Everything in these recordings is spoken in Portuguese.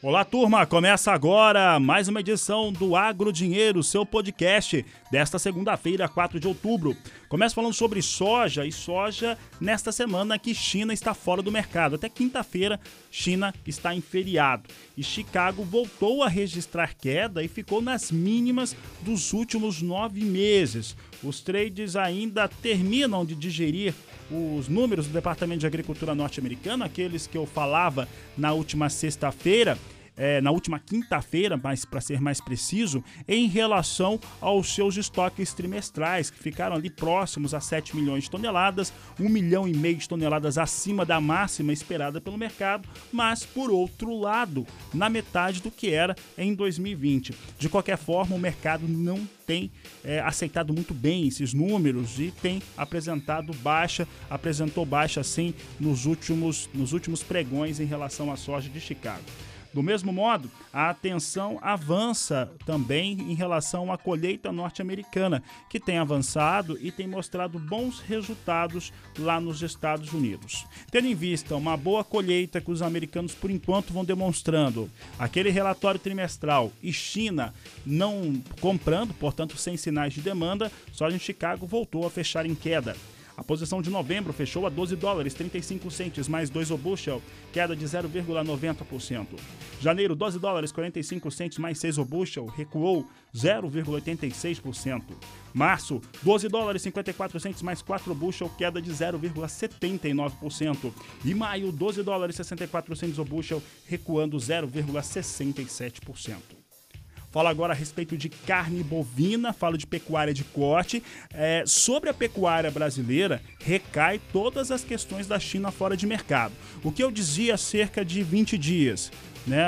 Olá, turma! Começa agora mais uma edição do Agro Dinheiro, seu podcast desta segunda-feira, 4 de outubro. Começa falando sobre soja e soja nesta semana que China está fora do mercado. Até quinta-feira, China está em feriado. E Chicago voltou a registrar queda e ficou nas mínimas dos últimos nove meses. Os trades ainda terminam de digerir os números do Departamento de Agricultura norte-americano, aqueles que eu falava na última sexta-feira, é, na última quinta-feira, mas para ser mais preciso, em relação aos seus estoques trimestrais, que ficaram ali próximos a 7 milhões de toneladas, 1 milhão e meio de toneladas acima da máxima esperada pelo mercado, mas por outro lado, na metade do que era em 2020. De qualquer forma, o mercado não tem é, aceitado muito bem esses números e tem apresentado baixa, apresentou baixa sim nos últimos, nos últimos pregões em relação à soja de Chicago. Do mesmo modo, a atenção avança também em relação à colheita norte-americana, que tem avançado e tem mostrado bons resultados lá nos Estados Unidos. Tendo em vista uma boa colheita que os americanos por enquanto vão demonstrando, aquele relatório trimestral e China não comprando, portanto sem sinais de demanda, só em Chicago voltou a fechar em queda. A posição de novembro fechou a 12 dólares 35 centes mais 2 o bushel, queda de 0,90%. Janeiro, 12 dólares 45 centes mais 6 o bushel, recuou 0,86%. Março, 12 dólares 54 centes mais 4 bushel, queda de 0,79%. E maio, 12 dólares 64 centes o bushel, recuando 0,67%. Falo agora a respeito de carne bovina, falo de pecuária de corte. É, sobre a pecuária brasileira, recai todas as questões da China fora de mercado. O que eu dizia há cerca de 20 dias, né,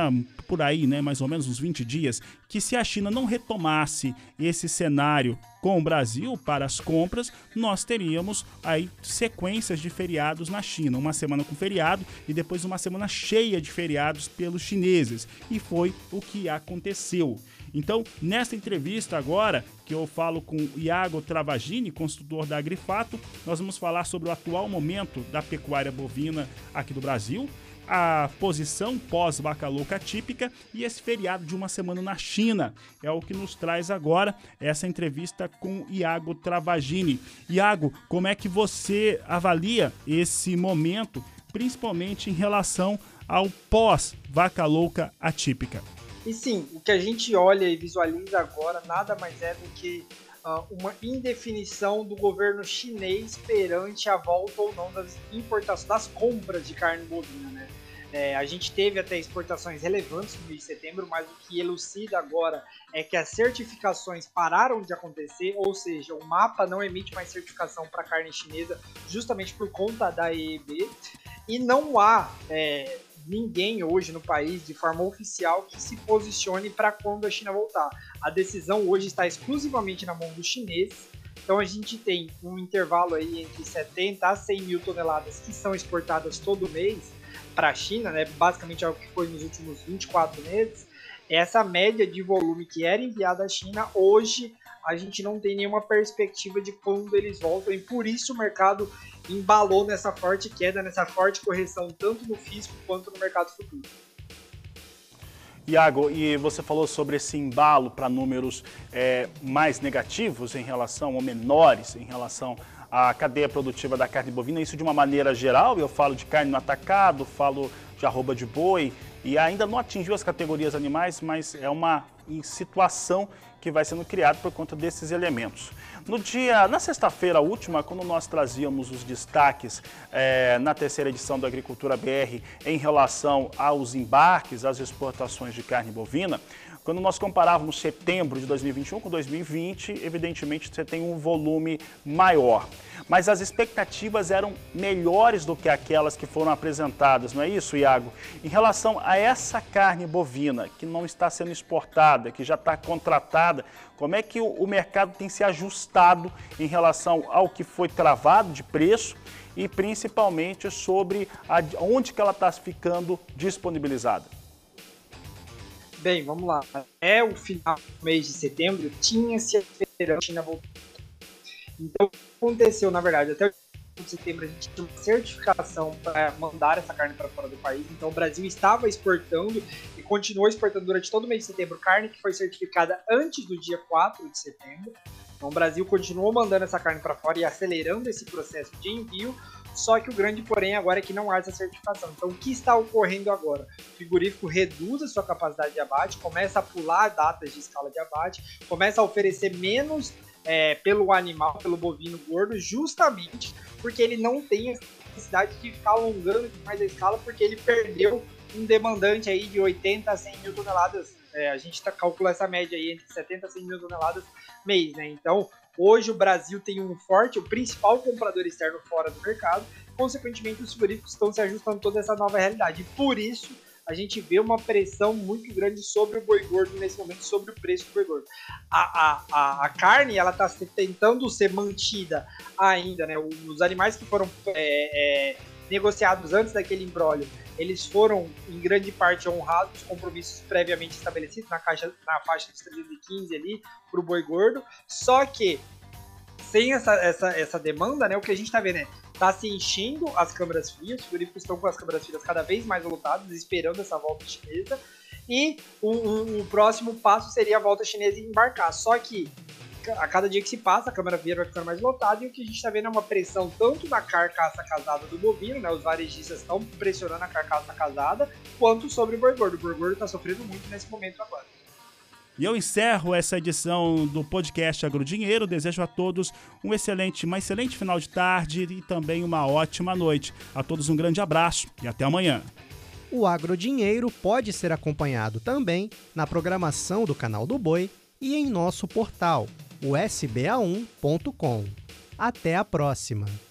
por aí, né, mais ou menos uns 20 dias, que se a China não retomasse esse cenário com o Brasil para as compras, nós teríamos aí sequências de feriados na China, uma semana com feriado e depois uma semana cheia de feriados pelos chineses. E foi o que aconteceu. Então, nessa entrevista agora, que eu falo com Iago Travagini, consultor da Agrifato, nós vamos falar sobre o atual momento da pecuária bovina aqui do Brasil, a posição pós-vaca louca típica e esse feriado de uma semana na China. É o que nos traz agora essa entrevista com Iago Travagini. Iago, como é que você avalia esse momento, principalmente em relação ao pós-vaca louca atípica? E sim, o que a gente olha e visualiza agora nada mais é do que uh, uma indefinição do governo chinês perante a volta ou não das importações, das compras de carne bovina, né? É, a gente teve até exportações relevantes no mês de setembro, mas o que elucida agora é que as certificações pararam de acontecer, ou seja, o mapa não emite mais certificação para carne chinesa justamente por conta da EEB, e não há é, ninguém hoje no país de forma oficial que se posicione para quando a China voltar. A decisão hoje está exclusivamente na mão dos chineses. Então a gente tem um intervalo aí entre 70 a 100 mil toneladas que são exportadas todo mês para a China, né, basicamente é o que foi nos últimos 24 meses, essa média de volume que era enviada à China, hoje a gente não tem nenhuma perspectiva de quando eles voltam, e por isso o mercado embalou nessa forte queda, nessa forte correção, tanto no físico quanto no mercado futuro. Iago, e você falou sobre esse embalo para números é, mais negativos em relação, ou menores em relação a cadeia produtiva da carne bovina, isso de uma maneira geral, eu falo de carne no atacado, falo de arroba de boi, e ainda não atingiu as categorias animais, mas é uma situação que vai sendo criada por conta desses elementos. No dia, na sexta-feira última, quando nós trazíamos os destaques é, na terceira edição do Agricultura BR em relação aos embarques, às exportações de carne bovina, quando nós comparávamos setembro de 2021 com 2020, evidentemente você tem um volume maior. Mas as expectativas eram melhores do que aquelas que foram apresentadas, não é isso, Iago? Em relação a essa carne bovina que não está sendo exportada, que já está contratada, como é que o mercado tem se ajustado em relação ao que foi travado de preço e principalmente sobre a, onde que ela está ficando disponibilizada? Bem, vamos lá. É o final do mês de setembro, tinha-se a esperança China voltar. Então, o que aconteceu, na verdade, até de setembro a gente tinha uma certificação para mandar essa carne para fora do país. Então, o Brasil estava exportando e continuou exportando durante todo o mês de setembro carne que foi certificada antes do dia 4 de setembro. Então, o Brasil continuou mandando essa carne para fora e acelerando esse processo de envio. Só que o grande porém agora é que não há essa certificação. Então, o que está ocorrendo agora? O frigorífico reduz a sua capacidade de abate, começa a pular datas de escala de abate, começa a oferecer menos é, pelo animal, pelo bovino gordo, justamente porque ele não tem a necessidade de ficar alongando mais a escala, porque ele perdeu um demandante aí de 80 a 100 mil toneladas. É, a gente tá, calcula essa média aí entre 70 a 100 mil toneladas mês, né? Então, Hoje o Brasil tem um forte, o principal comprador externo fora do mercado, consequentemente os frigoríficos estão se ajustando a toda essa nova realidade. E por isso a gente vê uma pressão muito grande sobre o boi gordo nesse momento, sobre o preço do boi gordo. A, a, a, a carne, ela está tentando ser mantida ainda, né? Os animais que foram é, é, negociados antes daquele embrólio, eles foram, em grande parte, honrados os compromissos previamente estabelecidos na, caixa, na faixa dos 315 ali, para o boi gordo. Só que, sem essa, essa, essa demanda, né, o que a gente está vendo é tá se enchendo as câmeras frias, os frigoríficos estão com as câmeras frias cada vez mais lotadas, esperando essa volta chinesa. E o, o, próximo passo seria a volta chinesa embarcar. Só que a cada dia que se passa, a câmara via vai ficando mais lotada e o que a gente está vendo é uma pressão tanto na carcaça casada do bovino, né? Os varejistas estão pressionando a carcaça casada, quanto sobre o boi gordo. O boi gordo está sofrendo muito nesse momento agora. E eu encerro essa edição do podcast Agrodinheiro. Desejo a todos um excelente, uma excelente final de tarde e também uma ótima noite. A todos um grande abraço e até amanhã. O Agrodinheiro pode ser acompanhado também na programação do canal do Boi e em nosso portal o sba1.com. Até a próxima!